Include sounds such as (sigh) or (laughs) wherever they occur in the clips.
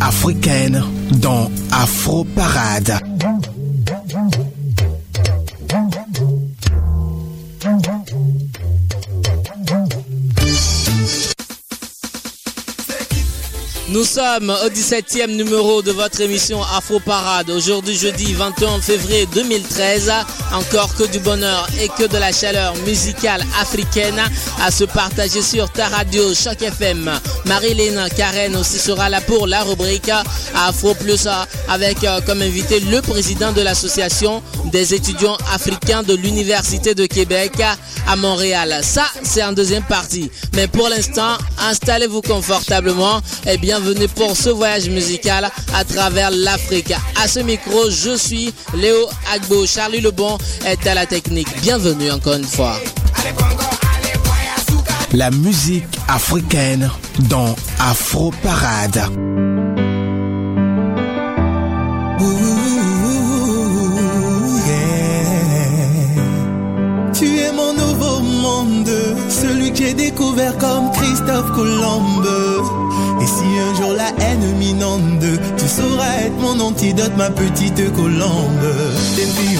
africaine dans Afro Parade. Nous sommes au 17e numéro de votre émission Afro Parade. Aujourd'hui, jeudi 21 février 2013. Encore que du bonheur et que de la chaleur musicale africaine à se partager sur ta radio Choc FM. Marilyn Karen aussi sera là pour la rubrique Afro Plus avec euh, comme invité le président de l'association des étudiants africains de l'Université de Québec à Montréal. Ça, c'est en deuxième partie. Mais pour l'instant, installez-vous confortablement et bienvenue pour ce voyage musical à travers l'Afrique. À ce micro, je suis Léo Agbo. Charlie Lebon est à la technique. Bienvenue encore une fois. La musique africaine dans Afro Parade. Tu es mon nouveau monde, celui que j'ai découvert comme Christophe Colomb. Et si un jour la haine m'inonde, tu sauras être mon antidote, ma petite colombe. T'es une fille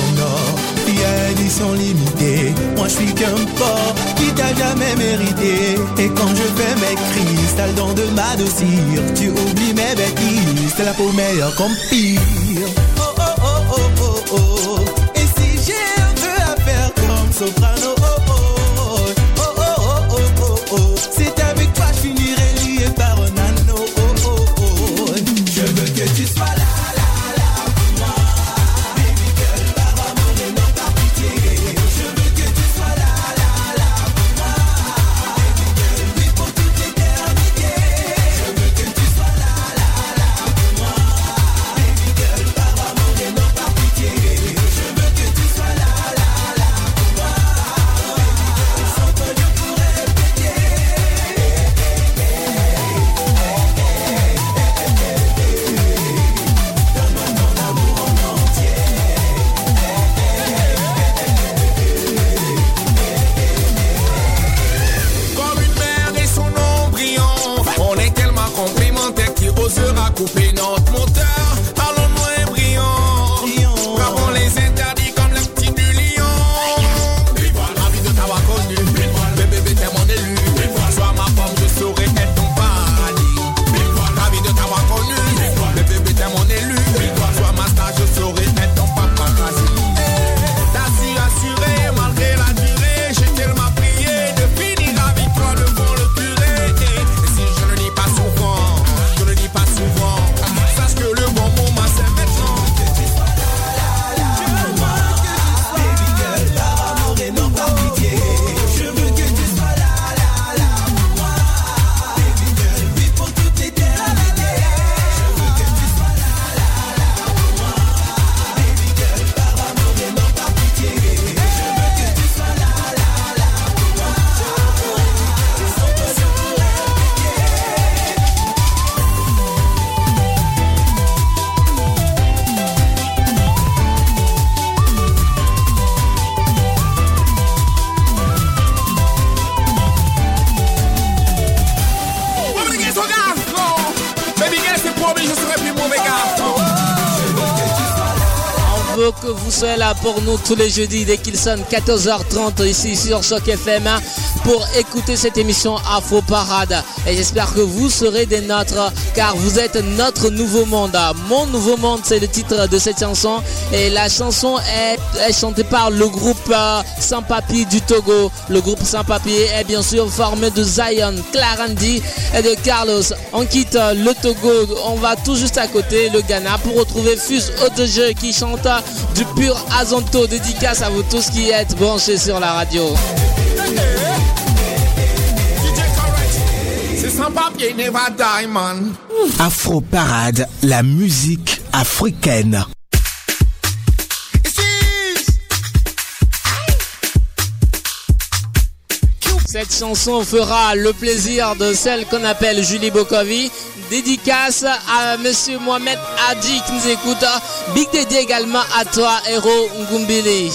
édition limitée. Moi je suis qu'un porc qui t'a jamais mérité. Et quand je fais mes crises, t'as le don de m'adoucir. Tu oublies mes bêtises, c'est la peau meilleure comme pire. Oh oh oh oh oh oh. Et si j'ai un peu à faire comme soprano, oh oh job. Nous tous les jeudis dès qu'il sonne 14h30 ici sur Choc FM hein, pour écouter cette émission Afro Parade. Et j'espère que vous serez des nôtres car vous êtes notre nouveau monde. Mon nouveau monde, c'est le titre de cette chanson. Et la chanson est, chantée par le groupe euh, Sans Papier du Togo. Le groupe Sans Papier est bien sûr formé de Zion, Clarandi et de Carlos. On quitte euh, le Togo, on va tout juste à côté, le Ghana, pour retrouver Fuse Jeu qui chante du pur Dédicace à vous tous qui êtes branchés sur la radio. Afro Parade, la musique africaine. Cette chanson fera le plaisir de celle qu'on appelle Julie Bokovi. Dédicace à Monsieur Mohamed Hadji qui nous écoute. Big dédié également à toi, héros Ngumbili.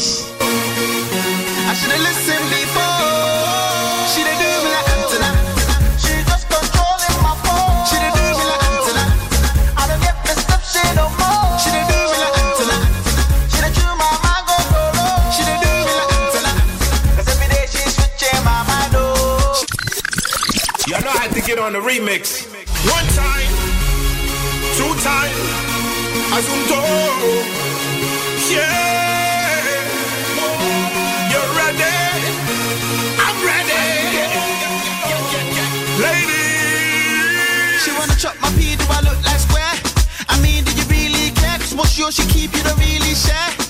On the remix. One time, two time, Azunto. Um yeah. You're ready. I'm ready. Ladies. She wanna chop my do I look like square? I mean, you really care? What's yours, she keep, you don't really share.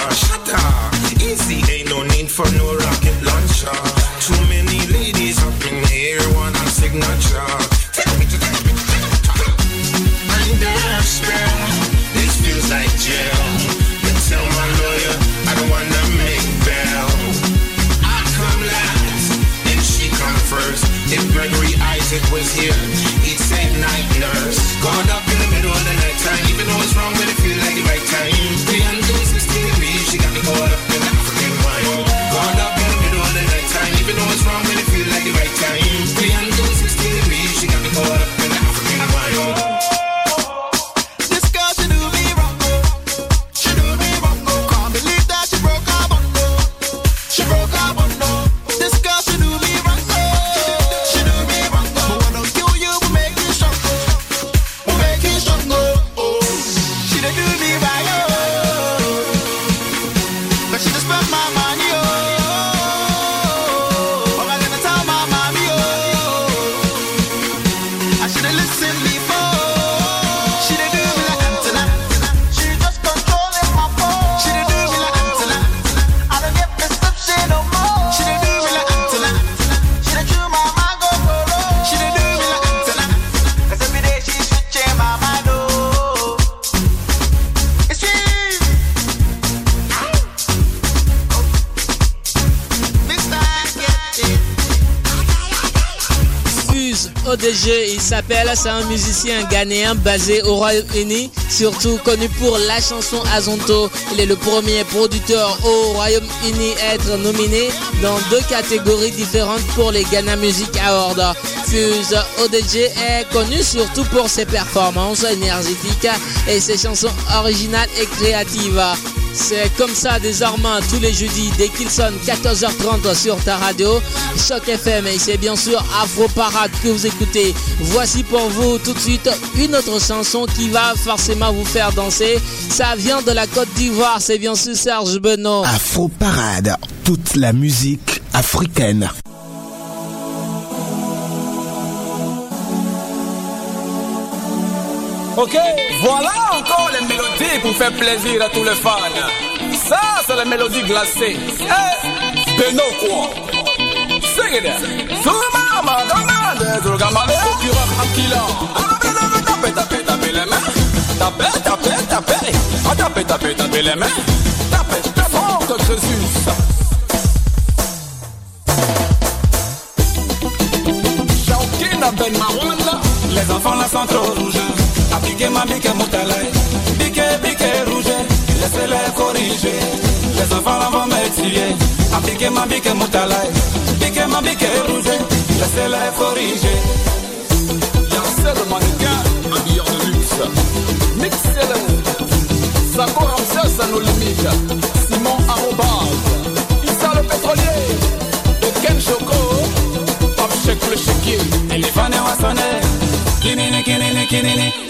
Up. Easy, ain't no need for no rocket launcher. Too many ladies up in here want a signature. I'm desperate. This feels like jail. But tell my lawyer I don't wanna make bail. I come last, and she come first. If Gregory Isaac was here, c'est un musicien ghanéen basé au Royaume-Uni, surtout connu pour la chanson Azonto. Il est le premier producteur au Royaume-Uni à être nominé dans deux catégories différentes pour les Ghana Music Awards. Fuse ODG est connu surtout pour ses performances énergétiques et ses chansons originales et créatives. C'est comme ça désormais tous les jeudis dès qu'il sonne 14h30 sur ta radio Choc FM et c'est bien sûr Afro Parade que vous écoutez. Voici pour vous tout de suite une autre chanson qui va forcément vous faire danser. Ça vient de la Côte d'Ivoire, c'est bien sûr Serge Benoît. Afro Parade, toute la musique africaine. Ok, voilà encore les mélodies pour faire plaisir à tous les fans. Ça, c'est la mélodie glacée. Eh, Beno quoi Sing it Akila. Tapez, tapez, tapez les mains. Tapez, tapez, tapez. Ah, tapez, tapez, tapez les mains. Tapez, tapez, Jésus. Les enfants là sont trop rouges. Appliquez ma bique moutalaï, bique, bique rouge, laissez-les corriger. Les enfants vont me tuer. Appliquez ma bique moutalaï, bique ma bique rouge, laissez-les corriger. Yancel mannequin, habilleur de luxe. Mixel, Sako Ramsès à nos limites. Simon Arrobas, Issa le pétrolier. Et Ken Choco, Pop Check le chéquier. Vont sonner. Kinini, kinini, kinini.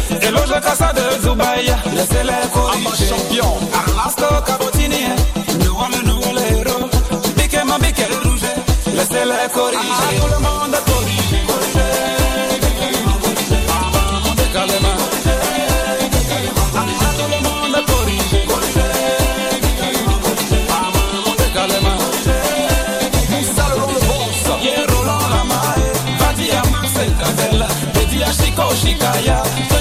De Zubaï. Laissez-les corriger. champion. Arlasto Cabotini. Nous le nouveau héros. Bique ma bique rouge. Laissez-les corriger. Tout le monde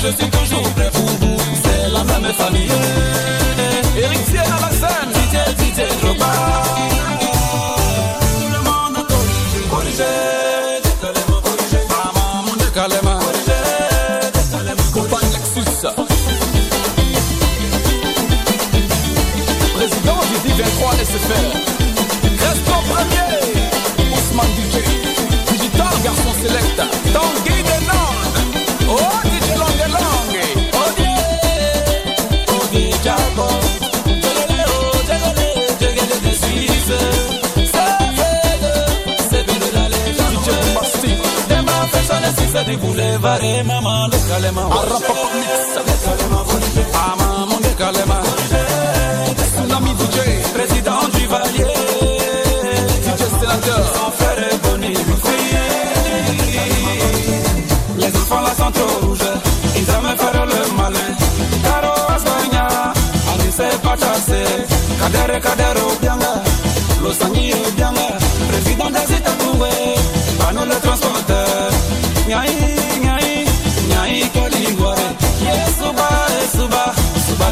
je suis toujours prêt pour vous, c'est la même famille. Héritier à la scène, DJ, DJ. Tout le monde a corrigé. Président du 23 SFR, reste en premier, Ousmane DJ, digital garçon selecta, Tanguy c'est du boulevard. Maman, le calema. Arrapa mix. Ama, mon de calema. Tsunami DJ. Président du Valier. DJ sénateur. Sans faire bonnie. Les enfants là sont trop rouges, ils aiment faire le malin. Caro Asbagna, Anise Pachase, Kadere Kadero Bianga, Losani Bianga, Yes, Suba, Suba, Suba.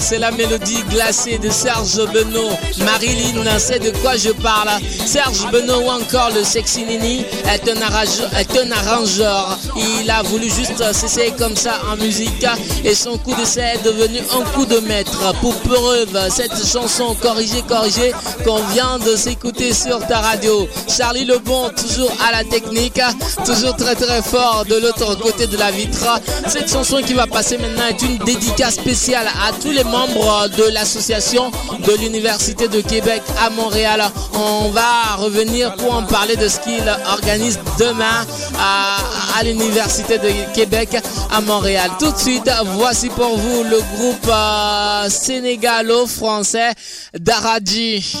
C'est la mélodie glacée de Serge Benoît. Marilyn sait de quoi je parle. Serge Benoît ou encore le Sexy Nini est un, arrangeur, est un arrangeur. Il a voulu juste s'essayer comme ça en musique et son coup d'essai est devenu un coup de maître. Pour preuve, cette chanson corrigée, corrigée qu'on vient de s'écouter sur ta radio. Charlie Lebon, toujours à la technique, toujours très très fort de l'autre côté de la vitre. Cette chanson qui va passer maintenant est une dédicace spéciale à tous les membres de l'association de l'Université de Québec à Montréal. On va revenir pour en parler de ce qu'il organise demain à, l'Université de Québec à Montréal. Tout de suite, voici pour vous le groupe euh, sénégalo-français Daradji.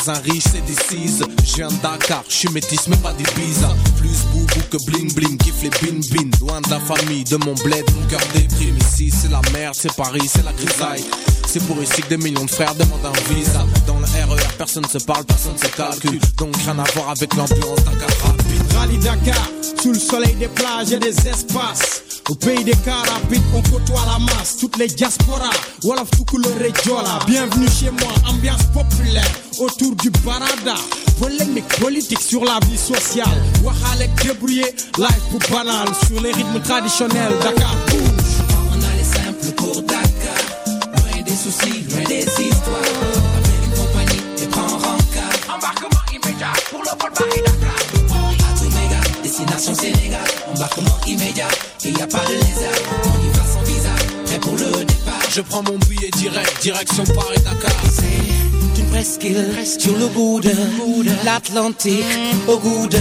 Bazin riche, c'est des cises. Je viens de Dakar, je suis métis, même pas des bizarres. Plus boubou que bling bling, kiffe les bin bin. Loin de la famille, de mon bled, mon cœur déprime. Ici c'est la merde, c'est Paris, c'est la grisaille. C'est pour ici que des millions de frères demandent un visa. Dans le RER, personne se parle, personne se calcule. Donc rien à voir avec l'ambiance Dakar rapide. Rallye Dakar, sous le soleil des plages et des espaces. Au pays des cars rapides, on côtoie la masse. Toutes les diasporas, Wolof tout couleur et Jola. Bienvenue chez moi, ambiance populaire autour du barada. Polémique politique sur la vie sociale. Wahalek débrouillé, live pour banal. Sur les rythmes traditionnels, Dakar bouge. On a les simples pour Dakar. Des soucis, loin des histoires. Appelle une compagnie et prends rencard. Embarquement immédiat pour le vol Paris-Dakar. À Touméga, destination Sénégal. Embarquement immédiat, il n'y a pas de lézard. On y va sans visa, prêt pour le départ. Je prends mon billet direct, direction Paris-Dakar. C'est une presqu'île sur le bout de l'Atlantique, au goût de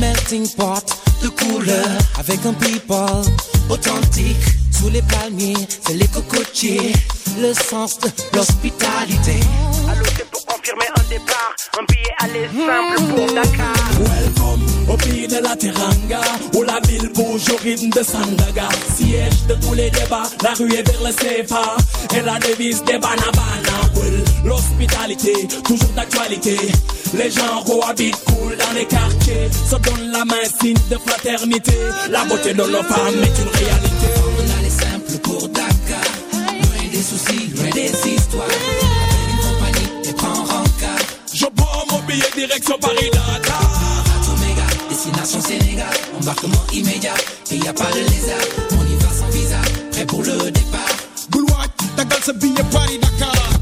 melting pot de couleurs, avec un people authentique. Sous les palmiers, c'est les cocotiers, le sens de l'hospitalité. Allô, c'est pour confirmer un départ. Un billet aller simple pour Dakar. Welcome au pays de la Teranga, où la ville bouge au rythme de Sandaga. Siège de tous les débats, la rue est vers le CFA, et la devise des banabana. Well, L'hospitalité, toujours d'actualité. Les gens cohabitent cool dans les quartiers, se donnent la main, signe de fraternité. La beauté de nos femmes est une réalité. On a les simples pour Dakar. Des soucis, loin des histoires. Appelle une compagnie et prends rencard. Je prends mon billet direction Paris-Dakar. Omega, destination Sénégal. Embarquement immédiat, et y a pas de lézard. On y va sans visa, prêt pour le départ. Goulouak, ta gueule se billet Paris Dakar.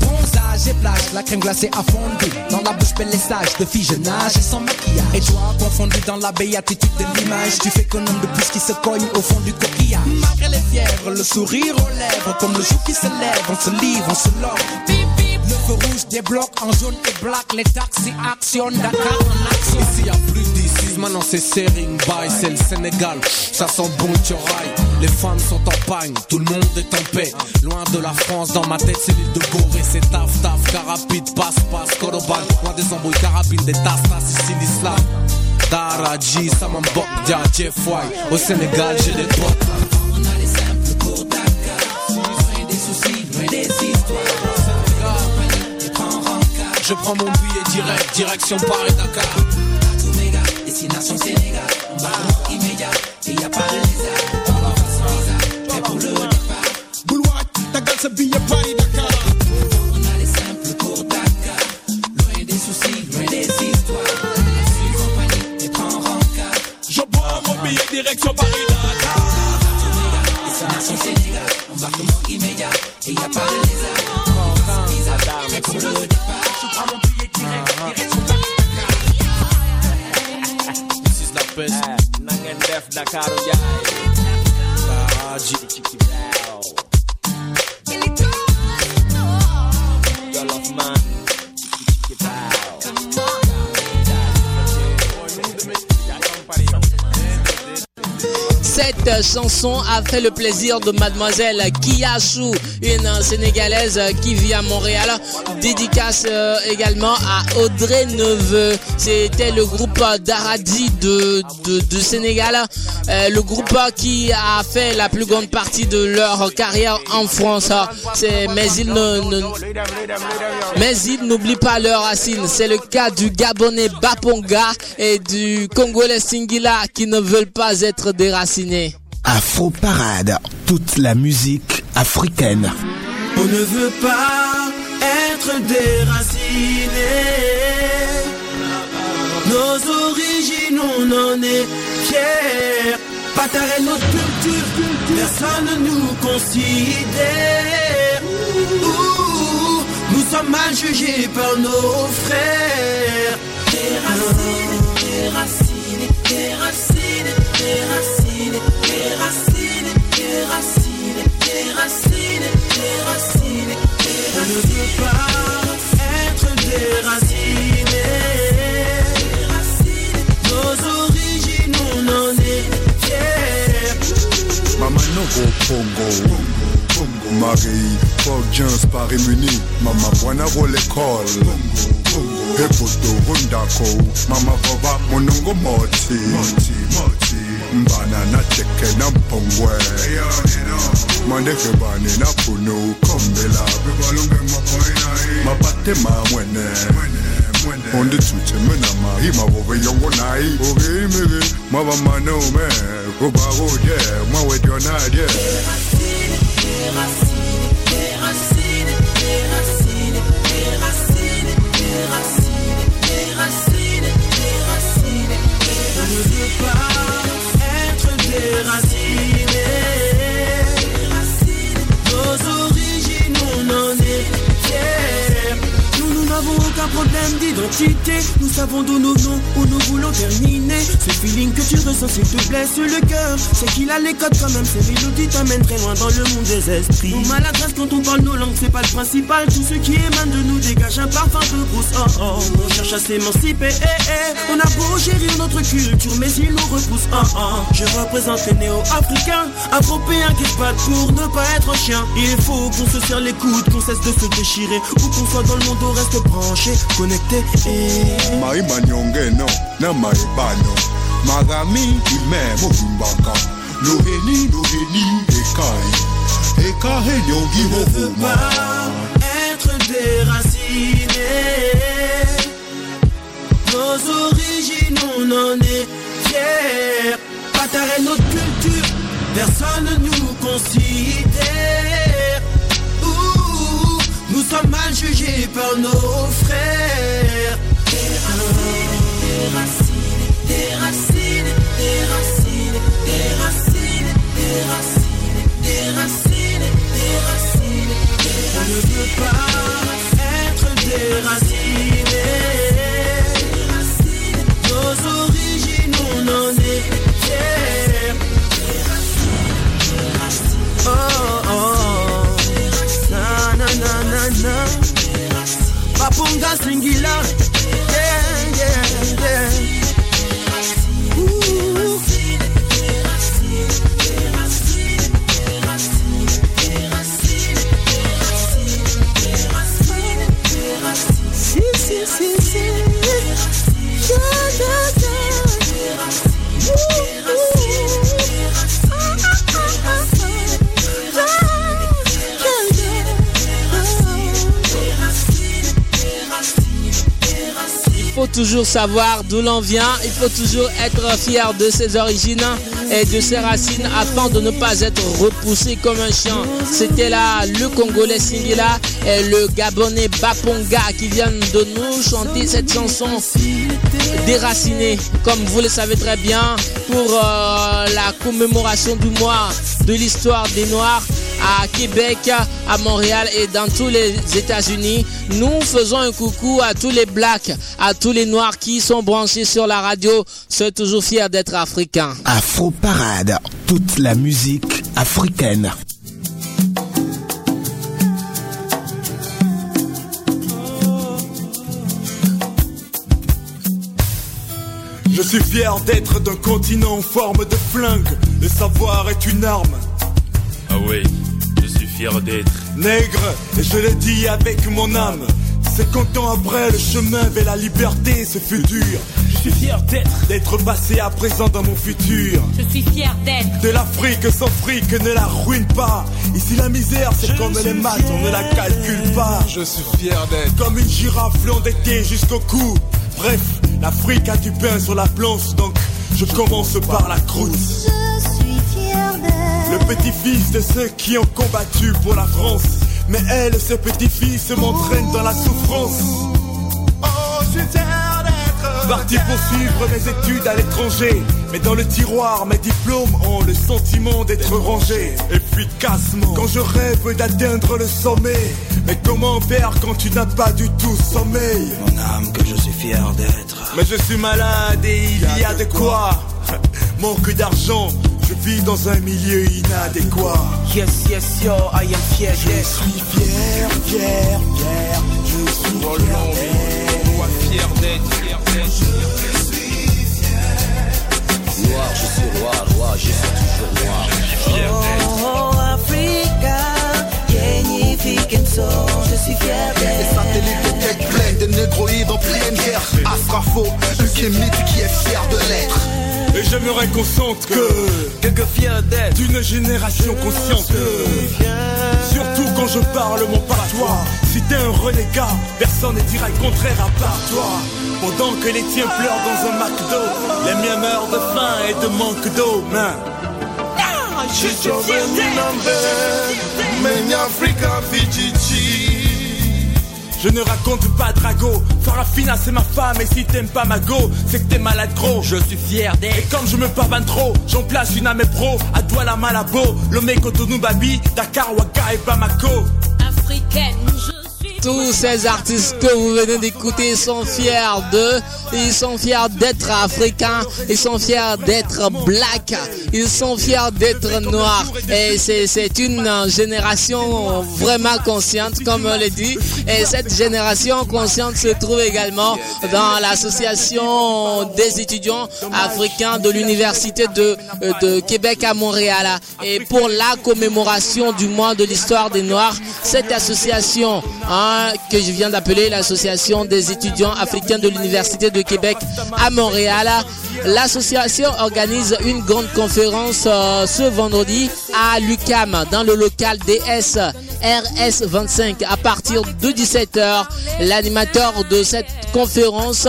Plage, la crème glacée a fondu. Dans la bouche, bel lissage de fille, je nage sans maquillage. Et toi, confondu dans la béatitude de l'image, tu fais qu'un homme de plus qui se cogne au fond du coquillage. Malgré les fièvres, le sourire aux lèvres, comme le jour qui se lève, on se livre, on se love. Feu rouge débloque en jaune et black, les taxis actionnent Dakar en action. Ici y a plus d'ici, maintenant c'est Sering Bay, c'est le Sénégal, ça sent bon tiorail. Les femmes sont en pagne, tout le monde est en paix. Loin de la France, dans ma tête c'est l'île de Gorée, c'est taf taf, carapide, passe passe, Koroban. Loin des embrouilles, des tas tas, ici l'islam. Daraji, Samambok, Dia, Jeff White. Au Sénégal, j'ai des potes. Je prends mon billet direct, direction Paris-Dakar. Omega, destination Sénégal. Cette chanson a fait le plaisir de mademoiselle Kiyashu, une Sénégalaise qui vit à Montréal. Dédicace euh, également à Audrey Neveu. C'était le groupe d'Aradi de, de, de Sénégal. Euh, le groupe qui a fait la plus grande partie de leur carrière en France. C'est, mais ils ne, ne- mais ils n'oublient pas leurs racines. C'est le cas du Gabonais Baponga et du Congolais Singila qui ne veulent pas être déracinés. Afro Parade, toute la musique africaine. On ne veut pas être déraciné. Nos origines, on en est fiers. Partager notre culture, personne ne nous considère. Nous sommes mal jugés par nos frères. Déraciné, déraciné, déraciné, déraciné, déraciné, déraciné, déraciné, déraciné, On ne veut pas être déraciné. Mama go Pongo Marie Forgians Paris-Muni Mama bwana ro l'école Epoto Rundako Mama vova monongo moti. Mbana na teke na mpongwe. Mandeke bane na puno kombela. Mapate ma mwene. Onde tuche mena ma Hima vove yongo nai Oge imege Mava mano me Kuba uje Mwawe dionadie On ne veut pas être déraciné. Nos origines, on en est. Nous, nous n'avons problème d'identité. Nous savons d'où nous venons, où nous voulons terminer. Ce feeling que tu ressens, s'il te blesse le cœur. C'est qu'il a les codes quand même. Ces mélodies t'amènent très loin dans le monde des esprits. Nos maladresses quand on parle nos langues, c'est pas le principal. Tout ce qui émane de nous dégage un parfum de brousse. Oh oh, on cherche à s'émanciper. Eh eh, on a beau chérir notre culture, mais il nous repousse. Oh oh, je représente les néo-africains, afropéens qui se pour ne pas être chien. Il faut qu'on se serre les coudes, qu'on cesse de se déchirer. Où qu'on soit dans le monde, on reste branché, connecté. Et... Mai manyonge no Na mai bano Magami, ime mobumbaka. Loheni, loheni, ekai. Ekai, nyongi, ne veux hovuma. pas être déraciné. Nos origines, on en est fiers. Partager notre culture, personne ne nous considère. Sommes mal jugés par nos frères. Des racines, des racines, des racines, des racines, des racines, des racines, des racines, des racines. Ne peut pas être déraciné. Nos origines, on en est fiers. Oh, oh, Papunga singila, toujours savoir d'où l'on vient, il faut toujours être fier de ses origines et de ses racines afin de ne pas être repoussé comme un chien. C'était là le Congolais Singila et le Gabonais Baponga qui viennent de nous chanter cette chanson déracinée, comme vous le savez très bien, pour euh, la commémoration du mois de l'histoire des Noirs à Québec, à Montréal et dans tous les États-Unis. Nous faisons un coucou à tous les blacks, à tous les noirs qui sont branchés sur la radio. C'est toujours fier d'être africain. Afro Parade, toute la musique africaine. Je suis fier d'être d'un continent en forme de flingue. Le savoir est une arme. Ah oui, je suis fier d'être. Nègre, et je le dis avec mon âme. Cinquante ans après, le chemin vers la liberté, ce fut dur. Je suis fier d'être. D'être passé à présent dans mon futur. Je suis fier d'être. De l'Afrique sans fric, ne la ruine pas. Ici la misère, c'est comme les maths, on ne la calcule pas. Je suis fier d'être. Comme une girafe endettée jusqu'au cou. Bref, l'Afrique a du pain sur la planche, donc je commence par la croûte. Le petit-fils de ceux qui ont combattu pour la France. Mais elle, ce petit-fils, m'entraîne dans la souffrance. Oh, je suis fier d'être. Parti pour suivre mes études à l'étranger. Mais dans le tiroir, mes diplômes ont le sentiment d'être rangés efficacement. Quand je rêve d'atteindre le sommet. Mais comment faire quand tu n'as pas du tout sommeil? Mon âme que je suis fier d'être. Mais je suis malade et il y a de quoi. (laughs) Manque d'argent, je vis dans un milieu inadéquat. Yes, yes, yo, I am fier Je d'être. suis fier, fier, fier. Je suis fier d'être. Fier d'être, fier d'être. Noir, je suis roi, roi, je suis toujours noir. Fier d'être. Oh, Africa, yenye fikenso, je suis fier Les d'être. satellites étaient pleins de négroïdes en pleine guerre. Astrafo, le qui est fier de l'être. Et j'aimerais qu'on sente que Quelque fier d'être. d'une génération consciente. Surtout quand je parle mon patois. Si t'es un renégat, personne ne dira le contraire à part toi. Pendant que les tiens pleurent dans un McDo, les miens meurent de faim et de manque d'eau. Man. Je suis fier d'être. Many Africa Fiji. Je ne raconte pas Drago, Farafina c'est ma femme et si t'aimes pas ma go, c'est que t'es malade gros. Je suis fier Et d'être. comme je me pavane trop, j'en place une à mes pros, à Douala Malabo, Lomé Cotonou Babi, Dakar, Waka et Bamako. Africaine, je. Tous ces artistes que vous venez d'écouter sont fiers d'eux, ils sont fiers d'être africains, ils sont fiers d'être black, ils sont fiers d'être noirs. Et c'est une génération vraiment consciente, comme on le dit. Et cette génération consciente se trouve également dans l'association des étudiants africains de l'université de, de Québec à Montréal. Et pour la commémoration du mois de l'histoire des Noirs, cette association hein, que je viens d'appeler l'Association des étudiants africains de l'Université de Québec à Montréal. L'association organise une grande conférence euh, ce vendredi à l'UCAM dans le local DS RS25 à partir de 17h. L'animateur de cette conférence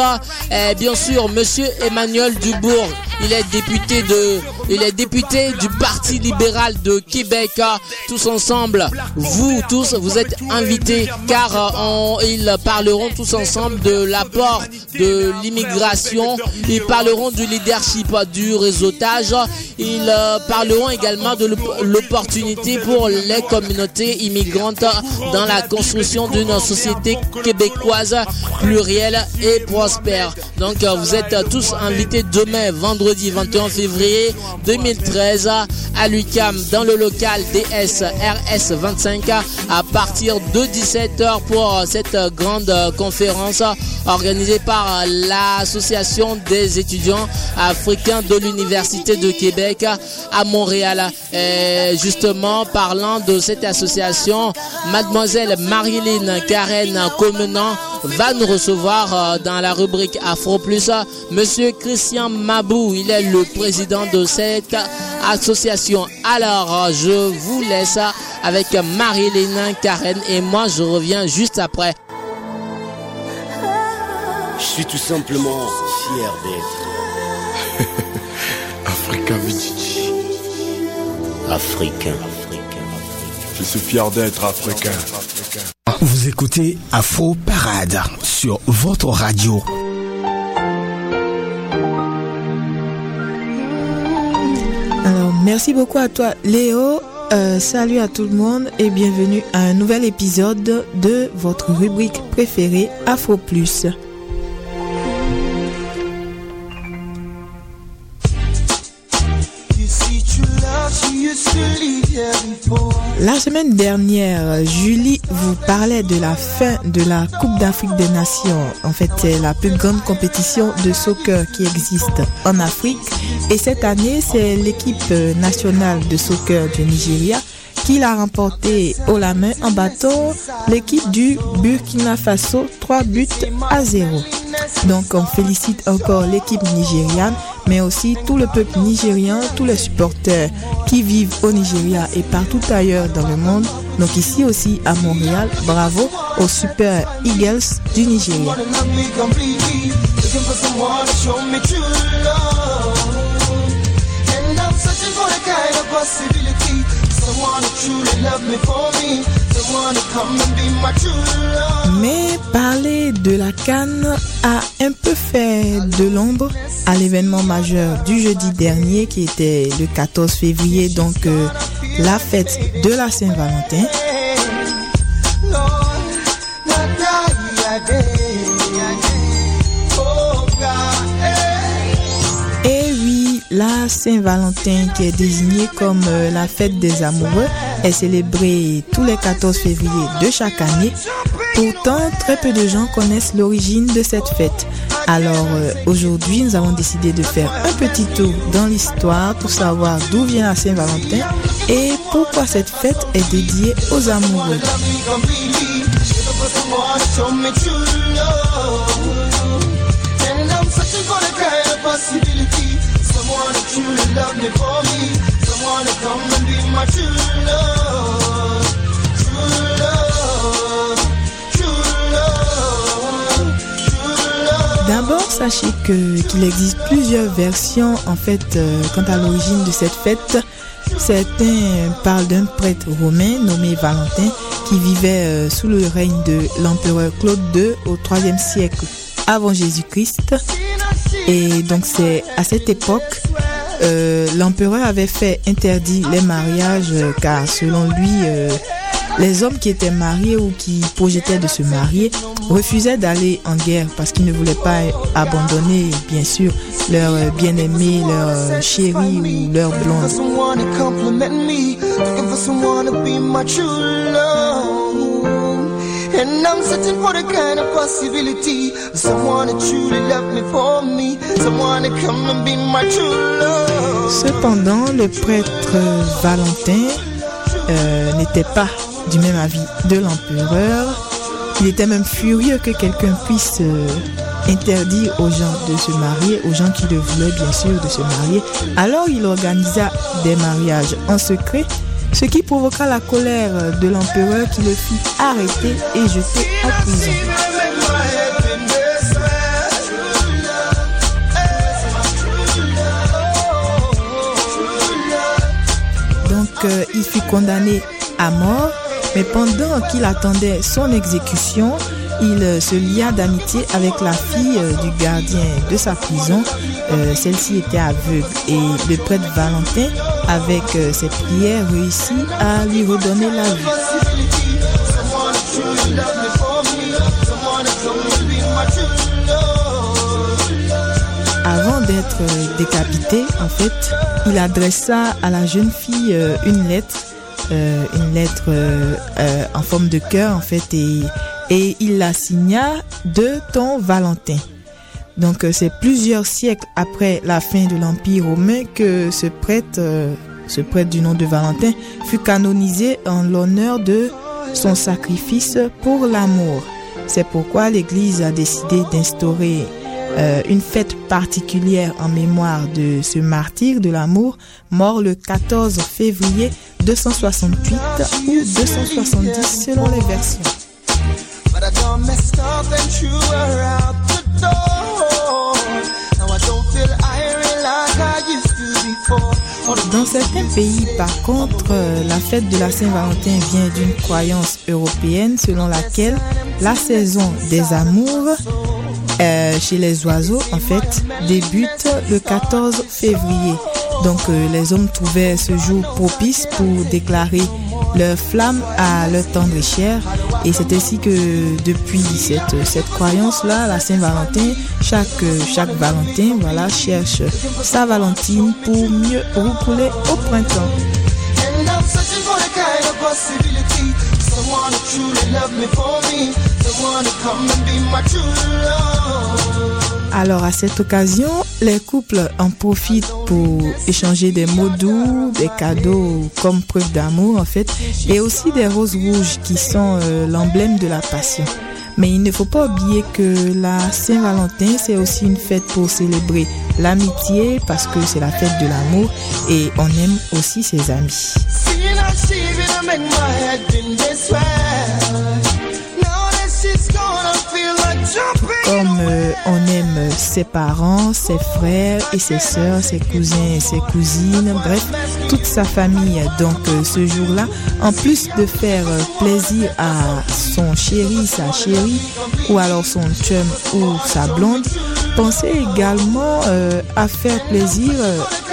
est bien sûr Monsieur Emmanuel Dubourg. Il est député de, il est député du Parti libéral de Québec. Tous ensemble, vous tous, vous êtes invités car ils parleront tous ensemble de l'apport de l'immigration. Ils parleront du leadership, du réseautage. Ils parleront également de l'opportunité pour les communautés immigrantes dans la construction d'une société québécoise plurielle et prospère. Donc vous êtes tous invités demain, vendredi 21 février 2013 à l'UCAM dans le local DSRS 25 à partir de 17h pour cette grande conférence organisée par l'association des étudiants africains de l'Université de Québec à Montréal. Et justement, parlant de cette association, mademoiselle Marilyn Karen Comenant va nous recevoir euh, dans la rubrique Afro Plus monsieur Christian Mabou. Il est le président de cette association. Alors, je vous laisse avec Marilyn Karen et moi je reviens juste après. Je suis tout simplement fier d'être (laughs) Africa Vijiji. africain. Je suis fier d'être africain. Vous écoutez Afro Parade sur votre radio. Merci beaucoup à toi, Léo. Euh, salut à tout le monde et bienvenue à un nouvel épisode de votre rubrique préférée Afro Plus. La semaine dernière, Julie vous parlait de la fin de la Coupe d'Afrique des Nations. En fait, c'est la plus grande compétition de soccer qui existe en Afrique. Et cette année, c'est l'équipe nationale de soccer du Nigeria qui l'a remporté haut la main en battant l'équipe du Burkina Faso 3 buts à 0. Donc on félicite encore l'équipe nigériane, mais aussi tout le peuple nigérian, tous les supporters qui vivent au Nigeria et partout ailleurs dans le monde. Donc ici aussi à Montréal, bravo aux Super Eagles du Nigeria. Mais parler de la Cannes a un peu fait de l'ombre à l'événement majeur du jeudi dernier qui était le 14 février, donc euh, la fête de la Saint-Valentin. Saint-Valentin qui est désignée comme euh, la fête des amoureux est célébrée tous les 14 février de chaque année. Pourtant, très peu de gens connaissent l'origine de cette fête. Alors euh, aujourd'hui, nous avons décidé de faire un petit tour dans l'histoire pour savoir d'où vient la Saint-Valentin et pourquoi cette fête est dédiée aux amoureux. D'abord, sachez que qu'il existe plusieurs versions en fait euh, quant à l'origine de cette fête. Certains parlent d'un prêtre romain nommé Valentin qui vivait euh, sous le règne de l'empereur Claude II au 3e siècle avant Jésus-Christ. Et donc c'est à cette époque euh, l'empereur avait fait interdire les mariages euh, car selon lui euh, les hommes qui étaient mariés ou qui projetaient de se marier refusaient d'aller en guerre parce qu'ils ne voulaient pas abandonner bien sûr leur bien-aimé, leur euh, chéri ou leur blonde. Cependant, le prêtre Valentin euh, n'était pas du même avis de l'empereur. Il était même furieux que quelqu'un puisse euh, interdire aux gens de se marier, aux gens qui le voulaient bien sûr de se marier. Alors il organisa des mariages en secret, ce qui provoqua la colère de l'empereur qui le fit arrêter et jeter en prison. Donc euh, il fut condamné à mort, mais pendant qu'il attendait son exécution, il euh, se lia d'amitié avec la fille euh, du gardien de sa prison. Celle-ci était aveugle et le prêtre Valentin, avec ses prières, réussit à lui redonner la vie. Avant d'être décapité, en fait, il adressa à la jeune fille une lettre euh, une lettre euh, euh, en forme de cœur en fait et, et il la signa de ton Valentin. Donc c'est plusieurs siècles après la fin de l'Empire romain que ce prêtre, ce prêtre du nom de Valentin, fut canonisé en l'honneur de son sacrifice pour l'amour. C'est pourquoi l'Église a décidé d'instaurer euh, une fête particulière en mémoire de ce martyr de l'amour, mort le 14 février 268 ou 270 selon les versions. Dans certains pays, par contre, la fête de la Saint-Valentin vient d'une croyance européenne selon laquelle la saison des amours euh, chez les oiseaux, en fait, débute le 14 février. Donc, euh, les hommes trouvaient ce jour propice pour déclarer leur flamme à leur tendre et cher. Et c'est ainsi que depuis cette, cette croyance-là, la Saint-Valentin, chaque, chaque Valentin, voilà, cherche sa Valentine pour mieux roucouler au printemps. Alors à cette occasion, les couples en profitent pour échanger des mots doux, des cadeaux comme preuve d'amour en fait, et aussi des roses rouges qui sont euh, l'emblème de la passion. Mais il ne faut pas oublier que la Saint-Valentin, c'est aussi une fête pour célébrer l'amitié parce que c'est la fête de l'amour et on aime aussi ses amis. Comme euh, on aime ses parents, ses frères et ses sœurs, ses cousins et ses cousines, bref, toute sa famille. Donc euh, ce jour-là, en plus de faire euh, plaisir à son chéri, sa chérie, ou alors son chum ou sa blonde, pensez également à faire plaisir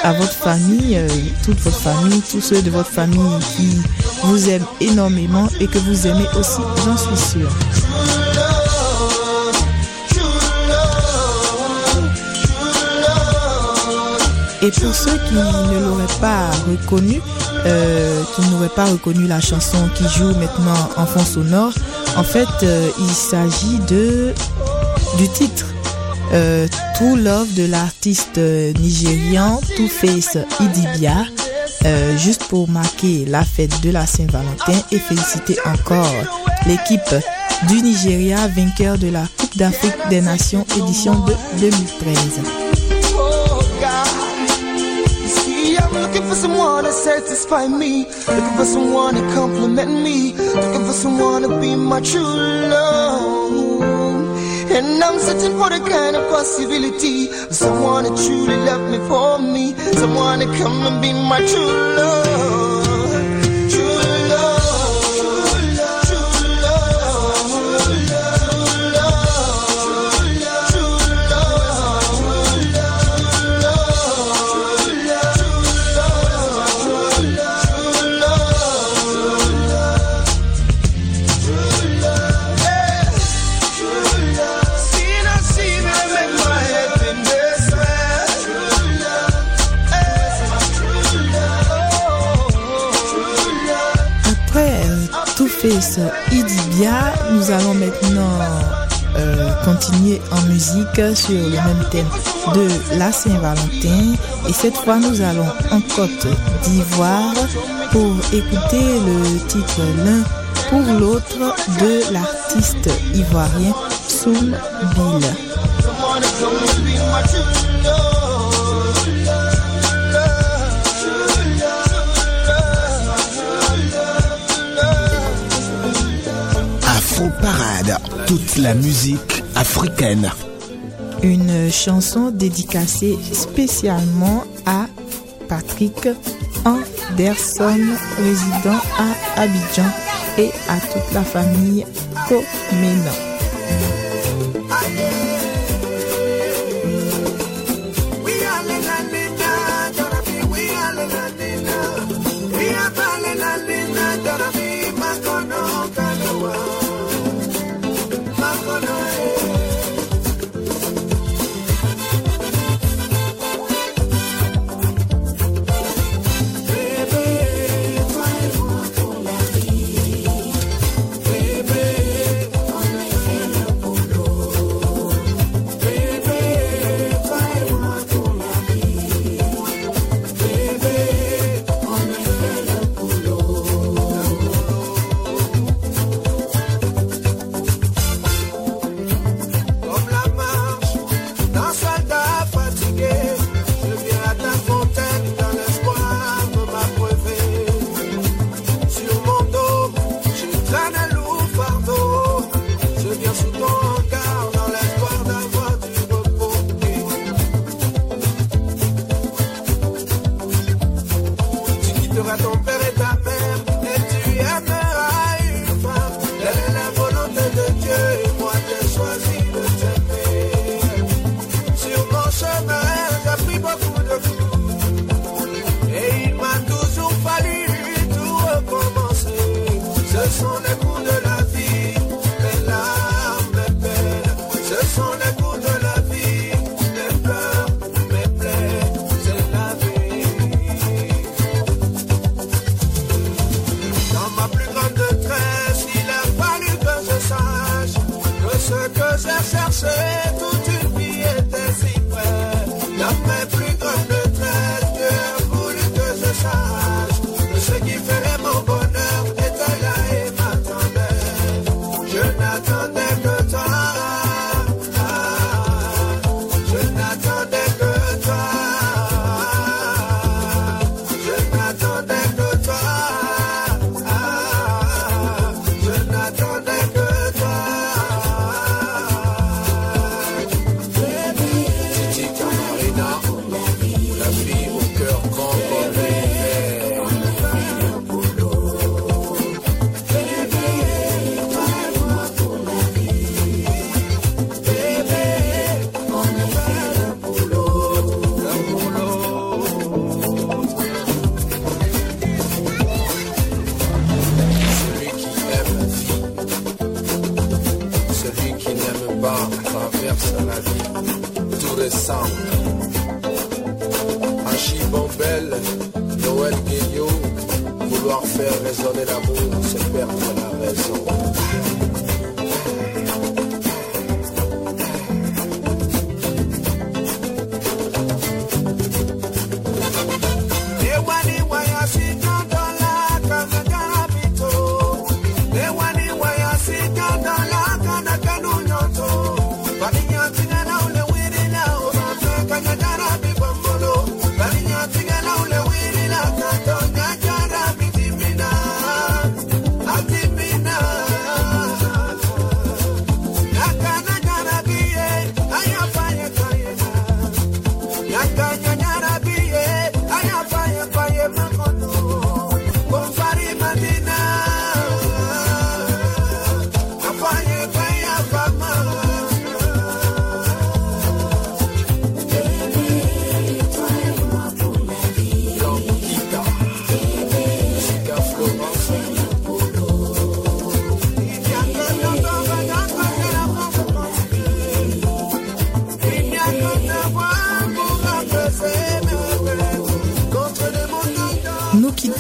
à votre famille, toute votre famille, tous ceux de votre famille qui vous aiment énormément et que vous aimez aussi, j'en suis sûre. Et pour ceux qui ne l'auraient pas reconnu, euh, qui n'auraient pas reconnu la chanson qui joue maintenant en fond sonore, en fait, euh, il s'agit de du titre euh, True Love de l'artiste nigérian Two Face Idibia, juste pour marquer la fête de la Saint-Valentin et féliciter encore l'équipe du Nigeria vainqueur de la Coupe d'Afrique des Nations édition de 2013. Someone to satisfy me. Looking for someone to compliment me. Looking for someone to be my true love. And I'm searching for the kind of possibility. Someone to truly love me for me. Someone to come and be my true love. Nous allons maintenant euh, continuer en musique sur le même thème de la Saint-Valentin. Et cette fois, nous allons en Côte d'Ivoire pour écouter le titre L'un pour l'autre de l'artiste ivoirien Soum Bill. Toute la musique africaine. Une chanson dédicacée spécialement à Patrick Anderson, résident à Abidjan, et à toute la famille ce que j'ai cherché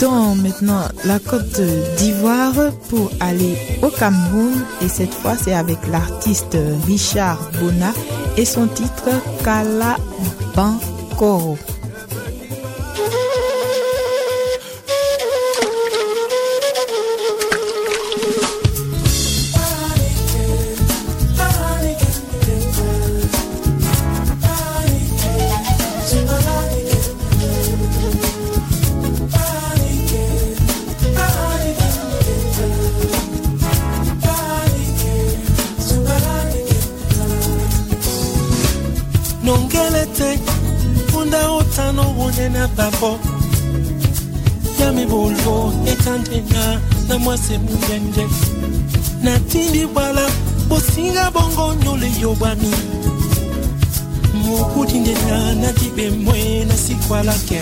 Komena. la Côte d'Ivoire pour aller au Cameroun et cette fois c'est avec l'artiste Richard Bona et son titre Kala Bankoro. se munjenje natindi bwala bosinga bongo nyole yo bwami mokudi na nadibe mwe na sikwalake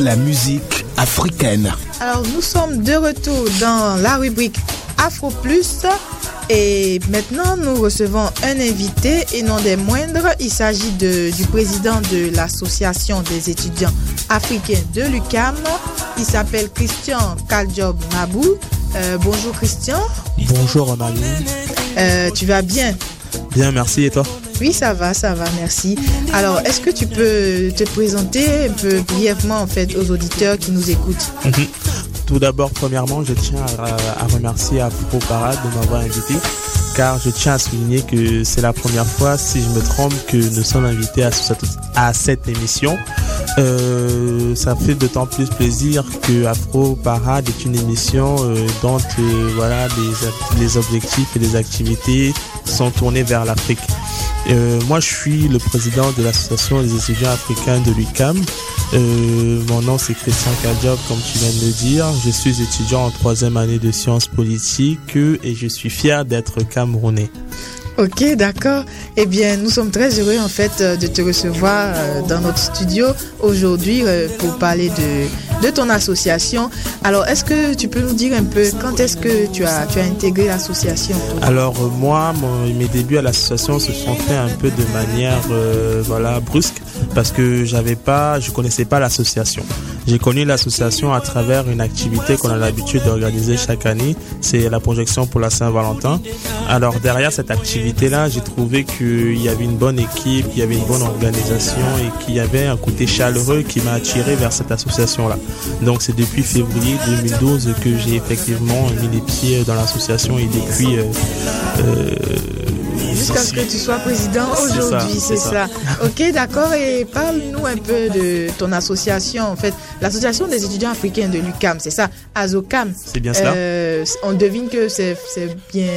la musique africaine. Alors nous sommes de retour dans la rubrique Afro Plus et maintenant nous recevons un invité et non des moindres. Il s'agit du président de l'association des étudiants africains de l'UCAM. Il s'appelle Christian Kaljob Mabou. Euh, bonjour Christian, Bonjour Romaline. Euh, tu vas bien? Bien, merci. Et toi? Oui, ça va, ça va, merci. Alors, est-ce que tu peux te présenter un peu brièvement en fait aux auditeurs qui nous écoutent? Mhm. Tout d'abord, premièrement, je tiens à, à remercier Afro Parade de m'avoir invité, car je tiens à souligner que c'est la première fois, si je me trompe, que nous sommes invités à, cette- à cette émission. Euh, ça fait d'autant plus plaisir que Afro Parade est une émission euh, dont euh, voilà les, les objectifs et les activités sont tournés vers l'Afrique. Moi, je suis le président de l'association des étudiants africains de l'UCAM. Mon nom c'est Christian Kadjob, comme tu viens de le dire. Je suis étudiant en troisième année de sciences politiques et je suis fier d'être camerounais. Ok, d'accord. Eh bien, nous sommes très heureux en fait euh, de te recevoir euh, dans notre studio aujourd'hui euh, pour parler de, ton association. Alors, est-ce que tu peux nous dire un peu quand est-ce que tu as, intégré l'association Alors moi, mes débuts à l'association se sont faits un peu de manière voilà brusque parce que j'avais pas, je connaissais pas l'association. J'ai connu l'association à travers une activité qu'on a l'habitude d'organiser chaque année, c'est la projection pour la Saint-Valentin. Alors derrière cette activité-là, j'ai trouvé qu'il y avait une bonne équipe, qu'il y avait une bonne organisation et qu'il y avait un côté chaleureux qui m'a attiré vers cette association-là. Donc c'est depuis février 2012 que j'ai effectivement mis les pieds dans l'association et depuis euh, euh, Jusqu'à ce que tu sois président aujourd'hui, c'est ça. Ok, d'accord. Et parle-nous un peu de ton association, en fait, l'association des étudiants africains de l'UCAM, c'est ça, Azocam. C'est bien cela. Euh, on devine que c'est bien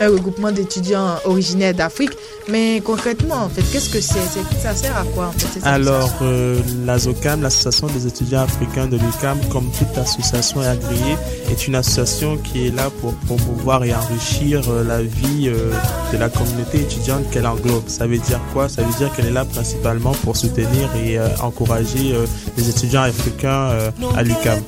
un regroupement d'étudiants originaires d'Afrique, mais concrètement, en fait, qu'est-ce que c'est? Ça sert à quoi, en fait Alors, euh, l'ASOCAM, l'association des étudiants africains de l'UCAM, comme toute association agréée, est une association qui est là pour promouvoir et enrichir euh, la vie euh, de la communauté étudiante qu'elle englobe. Ça veut dire quoi? Ça veut dire qu'elle est là principalement pour soutenir et euh, encourager les étudiants africains euh, à l'UCAM.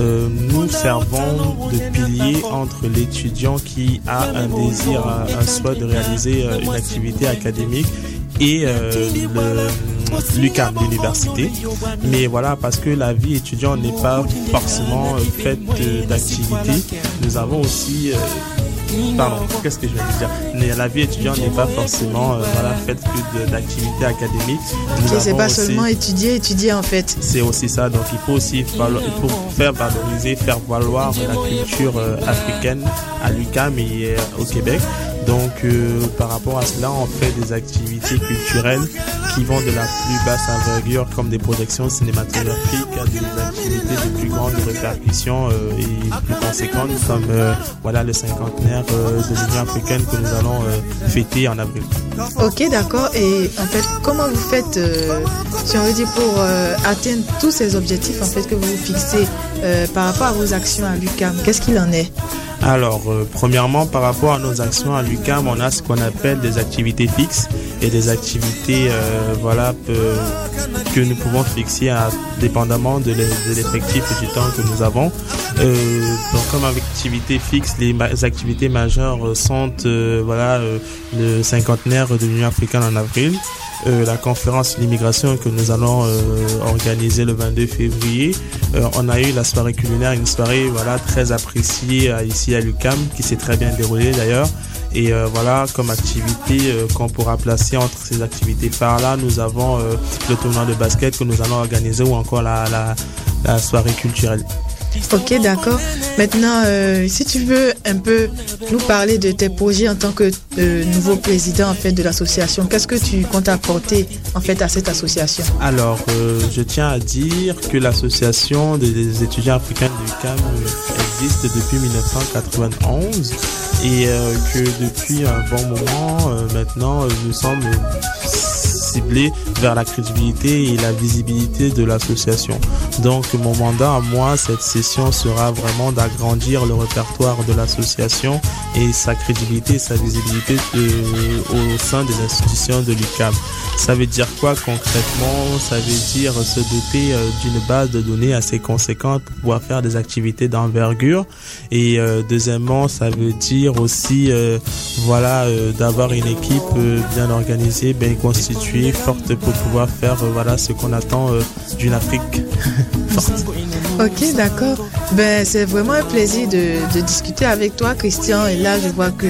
Euh, nous servons de pilier entre l'étudiant qui a un désir, un, souhait de réaliser euh, une activité académique et euh, le- l'UCAM, l'université. Mais voilà, parce que la vie étudiante n'est pas forcément euh, faite euh, d'activités, nous avons aussi... euh, Pardon, qu'est-ce que je viens de dire Mais La vie étudiante n'est pas forcément euh, voilà, faite que d'activités académiques. C'est pas aussi- seulement étudier, étudier en fait. c'est aussi ça. Donc il faut aussi valo- il faut faire valoriser, faire valoir la culture euh, africaine à l'UQAM et euh, au Québec. Donc euh, par rapport à cela, on fait des activités culturelles qui vont de la plus basse envergure comme des projections cinématographiques à des activités de plus grande répercussion euh, et plus conséquentes comme euh, voilà le cinquantenaire euh, de l'Union africaine que nous allons fêter en avril. Ok, d'accord. Et en fait, comment vous faites, si on veut dire, pour atteindre tous ces objectifs en fait que vous vous fixez par rapport à vos actions à l'UCAM? Qu'est-ce qu'il en est? Alors, euh, premièrement, par rapport à nos actions à l'UCAM, on a ce qu'on appelle des activités fixes et des activités euh, que nous pouvons fixer à- dépendamment de l'e- de l'effectif et du temps que nous avons. Euh, donc, comme activité fixe, les activités majeures euh, sont euh, voilà, le cinquantenaire de l'Union africaine en avril, la conférence l'immigration que nous allons organiser le 22 février. On a eu la soirée culinaire, une soirée voilà très appréciée ici à l'UCAM qui s'est très bien déroulée d'ailleurs. Et voilà, comme activité qu'on pourra placer entre ces activités phares là, nous avons le tournoi de basket que nous allons organiser ou encore la soirée culturelle. Ok, d'accord. Maintenant, euh, si tu veux un peu nous parler de tes projets en tant que euh, nouveau président en fait de l'association, qu'est-ce que tu comptes apporter en fait à cette association? Alors, euh, je tiens à dire que l'association des étudiants africains l'UQAM euh, existe depuis 1991 et que depuis un bon moment maintenant, nous sommes euh, vers la crédibilité et la visibilité de l'association. Donc, mon mandat à moi, cette session sera vraiment d'agrandir le répertoire de l'association et sa crédibilité sa visibilité de- au sein des institutions de l'UQAM. Ça veut dire quoi concrètement? Ça veut dire se doter euh, d'une base de données assez conséquente pour pouvoir faire des activités d'envergure. Et euh, deuxièmement, ça veut dire aussi, euh, voilà, euh, d'avoir une équipe euh, bien organisée, bien constituée, forte pour pouvoir faire, euh, voilà, ce qu'on attend euh, d'une Afrique (laughs) Ok, d'accord. Ben, c'est vraiment un plaisir de, discuter avec toi, Christian. Et là, je vois que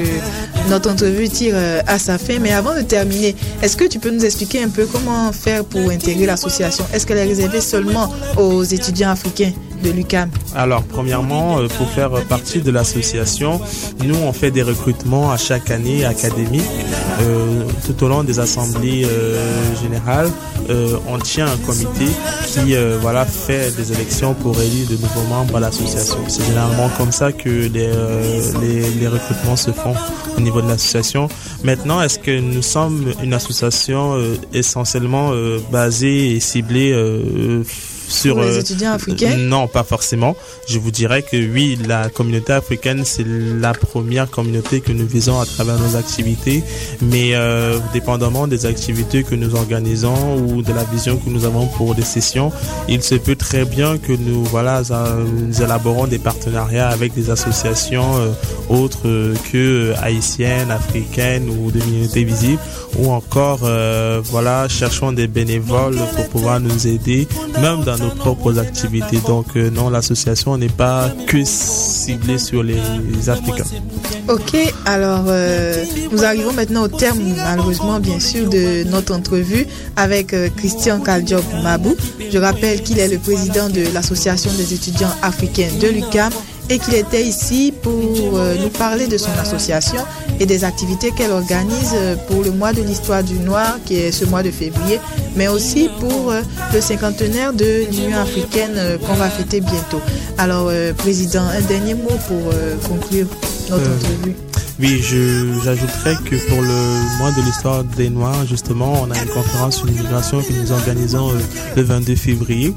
notre entrevue tire euh, à sa fin. Mais avant de terminer, est-ce que tu peux nous expliquer un peu comment faire pour intégrer l'association? Est-ce qu'elle est réservée seulement aux étudiants africains de l'UCAM? Alors, premièrement, euh, pour faire partie de l'association, nous, on fait des recrutements à chaque année académique. Euh, tout au long des assemblées générales, on tient un comité qui voilà, fait des élections pour élire de nouveaux membres à l'association. C'est généralement comme ça que les, euh, les, les recrutements se font au niveau de l'association. Maintenant, est-ce que nous sommes une association euh, essentiellement euh, basée et ciblée sur les euh, étudiants africains? Non, pas forcément. Je vous dirais que oui, la communauté africaine, c'est la première communauté que nous visons à travers nos activités. Mais euh, dépendamment des activités que nous organisons ou de la vision que nous avons pour des sessions, il se peut très bien que nous, voilà, nous élaborons des partenariats avec des associations euh, autres que haïtiennes, africaines ou de minorités visibles, ou encore, euh, voilà, cherchons des bénévoles pour pouvoir nous aider, même dans nos propres activités. Donc euh, non, l'association n'est pas que ciblée sur les Africains. Ok, alors euh, nous arrivons maintenant au terme, malheureusement bien sûr, de notre entrevue avec Christian Kaldiop Mabou. Je rappelle qu'il est le président de l'Association des étudiants africains de l'UCAM et qu'il était ici pour euh, nous parler de son association et des activités qu'elle organise euh, pour le mois de l'histoire du noir qui est ce mois de février, mais aussi pour euh, le cinquantenaire de l'Union africaine euh, qu'on va fêter bientôt. Alors, président, un dernier mot pour conclure notre Euh, entrevue. Oui, j'ajouterais que pour le mois de l'histoire des Noirs, justement, on a une conférence sur l'immigration que nous organisons euh, le 22 février.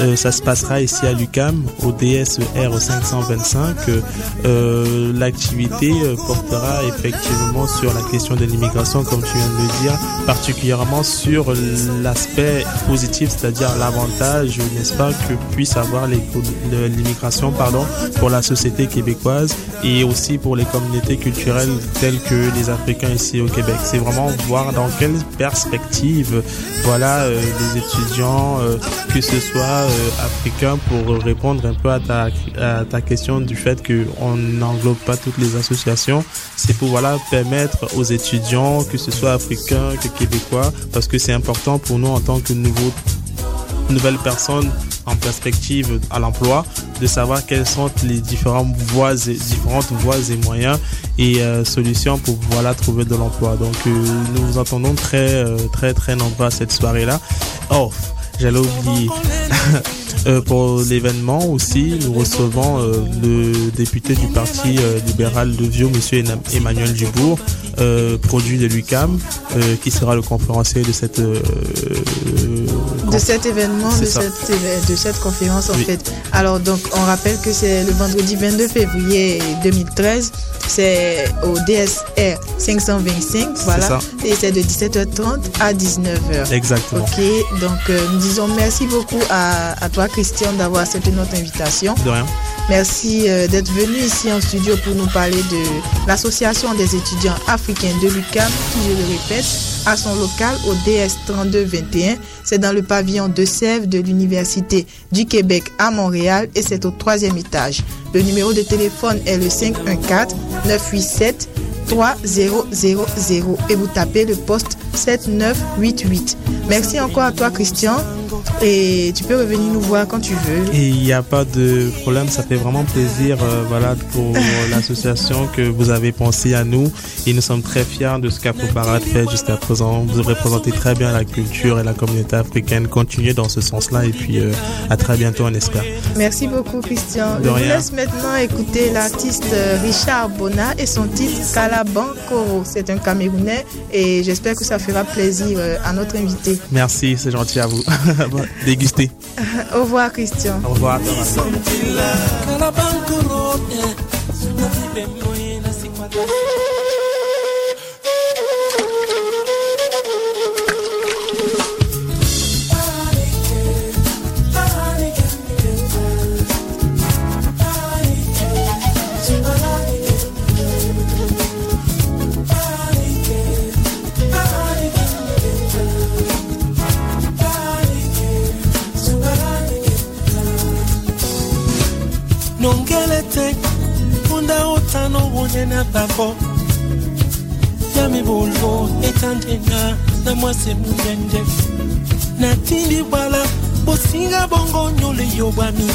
Euh, ça se passera ici à l'UCAM, au DSER 525. Euh, euh, L'activité euh, portera effectivement sur la question de l'immigration, comme tu viens de le dire, particulièrement sur l'aspect positif, c'est-à-dire l'avantage, n'est-ce pas, que puisse avoir l'immigration, pardon, pour la société québécoise et aussi pour les communautés culturelles telles que les Africains ici au Québec. C'est vraiment voir dans quelle perspective, voilà, euh, les étudiants, euh, que ce soit euh, africains, pour répondre un peu à ta, question du fait qu'on n'englobe pas toutes les associations, c'est pour voilà permettre aux étudiants, que ce soit africains que québécois, parce que c'est important pour nous en tant que nouvelles personnes en perspective à l'emploi, de savoir quelles sont les différentes voies et, différentes voies et moyens et euh, solutions pour voilà trouver de l'emploi. Donc euh, nous vous entendons très euh, très très nombreux à cette soirée-là. Oh, j'allais oublier. (laughs) Pour l'événement aussi, nous recevons le député du Parti libéral de Vieux, Monsieur Emmanuel Dubourg, produit de l'UCAM, qui sera le conférencier de cette De cet événement, de cette, éve- de cette conférence en Oui. fait. Alors donc on rappelle que c'est le vendredi 22 février 2013, c'est au DSR 525, voilà, et c'est de 17h30 à 19h. Exactement. Ok, donc euh, nous disons merci beaucoup à, à toi Christian d'avoir accepté notre invitation. De rien. Merci euh, d'être venu ici en studio pour nous parler de l'association des étudiants africains de l'UCAM, qui je le répète, à son local au DS 3221. C'est dans le pavillon de Sèvres de l'Université du Québec à Montréal et c'est au troisième étage. Le numéro de téléphone est le 514 987 3000 et vous tapez le poste 7988. Merci encore à toi Christian et tu peux revenir nous voir quand tu veux. Et il n'y a pas de problème, ça fait vraiment plaisir euh, voilà, pour (laughs) l'association que vous avez pensé à nous et nous sommes très fiers de ce qu'Afro Parade fait jusqu'à présent. Vous représentez très bien la culture et la communauté africaine. Continuez dans ce sens-là et puis euh, à très bientôt on espère. Merci beaucoup Christian. De Je vous laisse maintenant écouter l'artiste euh, Richard Bona et son titre Calaban Koro. C'est un Camerounais et j'espère que ça fera plaisir à notre invité. Merci, c'est gentil à vous. (laughs) Dégustez. Au revoir Christian. Au revoir. nongelete ebele na bango ya mibulbu etandenga na mwasi mundende. Natindi bwala bosinga bongo nyolo eyobwami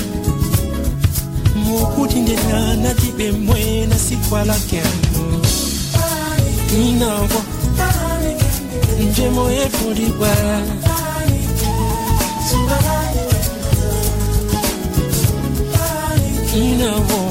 mokutindena nati bemwe nasikwalake ninabo njemo epulibwa ninabo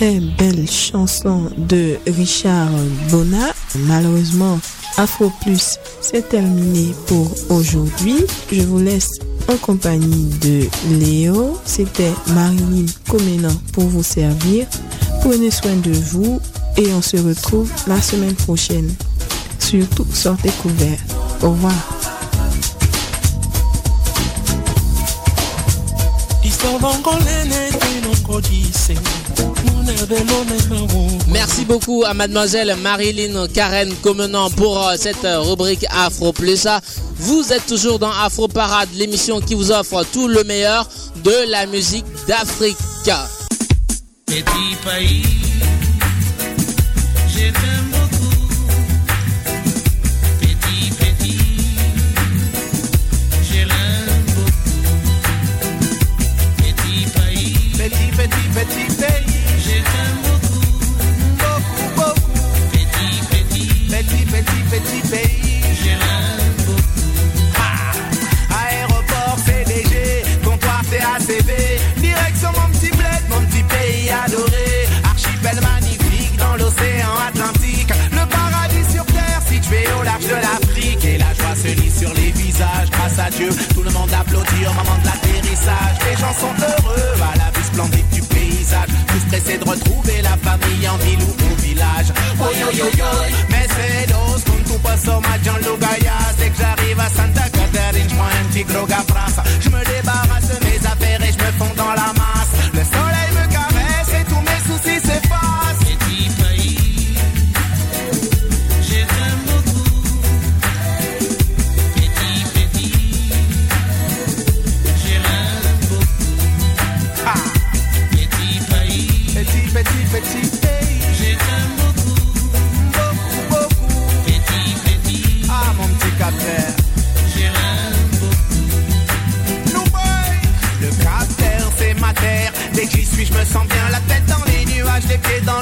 Très belle chanson de Richard Bona. Malheureusement, Afro Plus, c'est terminé pour aujourd'hui. Je vous laisse en compagnie de Léo. C'était Marilyn Comenan pour vous servir. Prenez soin de vous et on se retrouve la semaine prochaine. Surtout, sortez couverts. Au revoir. Merci beaucoup à mademoiselle Marilyn Karen Comenan pour euh, cette euh, rubrique Afro Plus. Vous êtes toujours dans Afro Parade, l'émission qui vous offre tout le meilleur de la musique d'Afrique. Sont heureux. À la vue splendide du paysage, tous pressés de retrouver la famille en ville ou au village. Oh yo yo yo, Mercedes, con tu paso ma Gianluca Yas, dès que j'arrive à Santa Catarina, je prends un petit grog à France, je me débarrasse de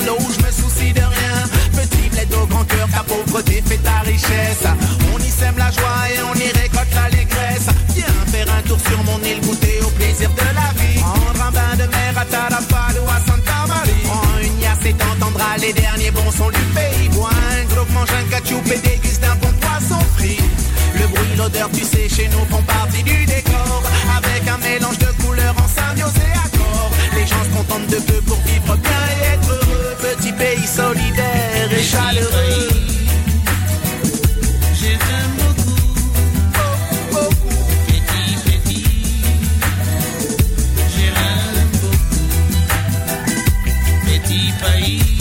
je me soucie de rien. Petit bled au grand cœur, ta pauvreté fait ta richesse. On y sème la joie et on y récolte l'allégresse. Viens faire un tour sur mon île, goûter au plaisir de la vie. Prendre un bain de mer à Tarapal à Santa Maria. Prends une yasse et t'entendras les derniers bons sons du pays. Bois un gros, mange un ketchup et déguste un bon poisson frit. Le bruit, l'odeur, tu sais, chez nous font partie du décor. Avec un mélange de couleurs en symbiose et accord. Les gens se contentent de peu pour solidaire et chaleureux. Je t'aime beaucoup, petit, petit. Je l'aime beaucoup, petit pays.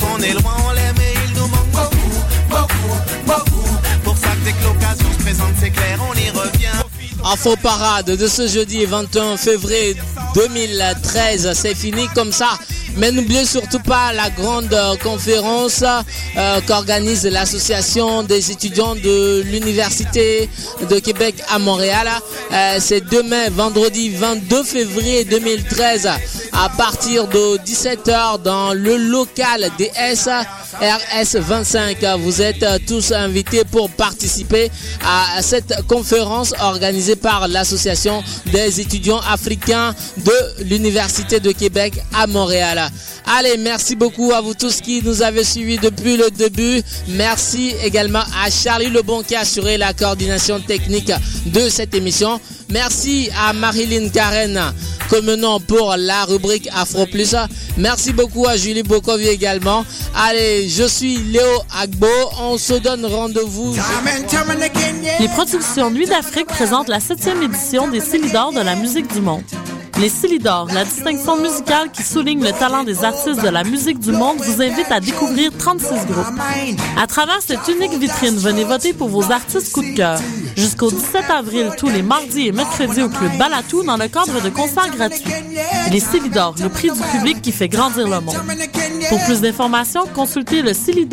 Qu'on est loin, on l'aime et il nous manque beaucoup, beaucoup, beaucoup. Pour ça dès que l'occasion se présente, c'est clair, on y revient. Parade de ce jeudi 21 février 2013, c'est fini comme ça. Mais n'oubliez surtout pas la grande conférence euh, qu'organise l'association des étudiants de l'Université de Québec à Montréal. Euh, c'est demain, vendredi 22 février 2013, à partir de 17h dans le local des SRS 25. Vous êtes tous invités pour participer à cette conférence organisée par l'association des étudiants africains de l'Université de Québec à Montréal. Allez, merci beaucoup à vous tous qui nous avez suivis depuis le début. Merci également à Charlie Lebon qui a assuré la coordination technique de cette émission. Merci à Marilyn Karen comme nom pour la rubrique Afro Plus. Merci beaucoup à Julie Bokovi également. Allez, je suis Léo Agbo. On se donne rendez-vous. Les productions Nuit d'Afrique présentent la septième édition des Célidors de la musique du monde. Les Célidors, la distinction musicale qui souligne le talent des artistes de la musique du monde, vous invite à découvrir 36 groupes. À travers cette unique vitrine, venez voter pour vos artistes coup de cœur. Jusqu'au 17 avril, tous les mardis et mercredis au Club Balatou dans le cadre de concerts gratuits. Les Célidors, le prix du public qui fait grandir le monde. Pour plus d'informations, consultez le Time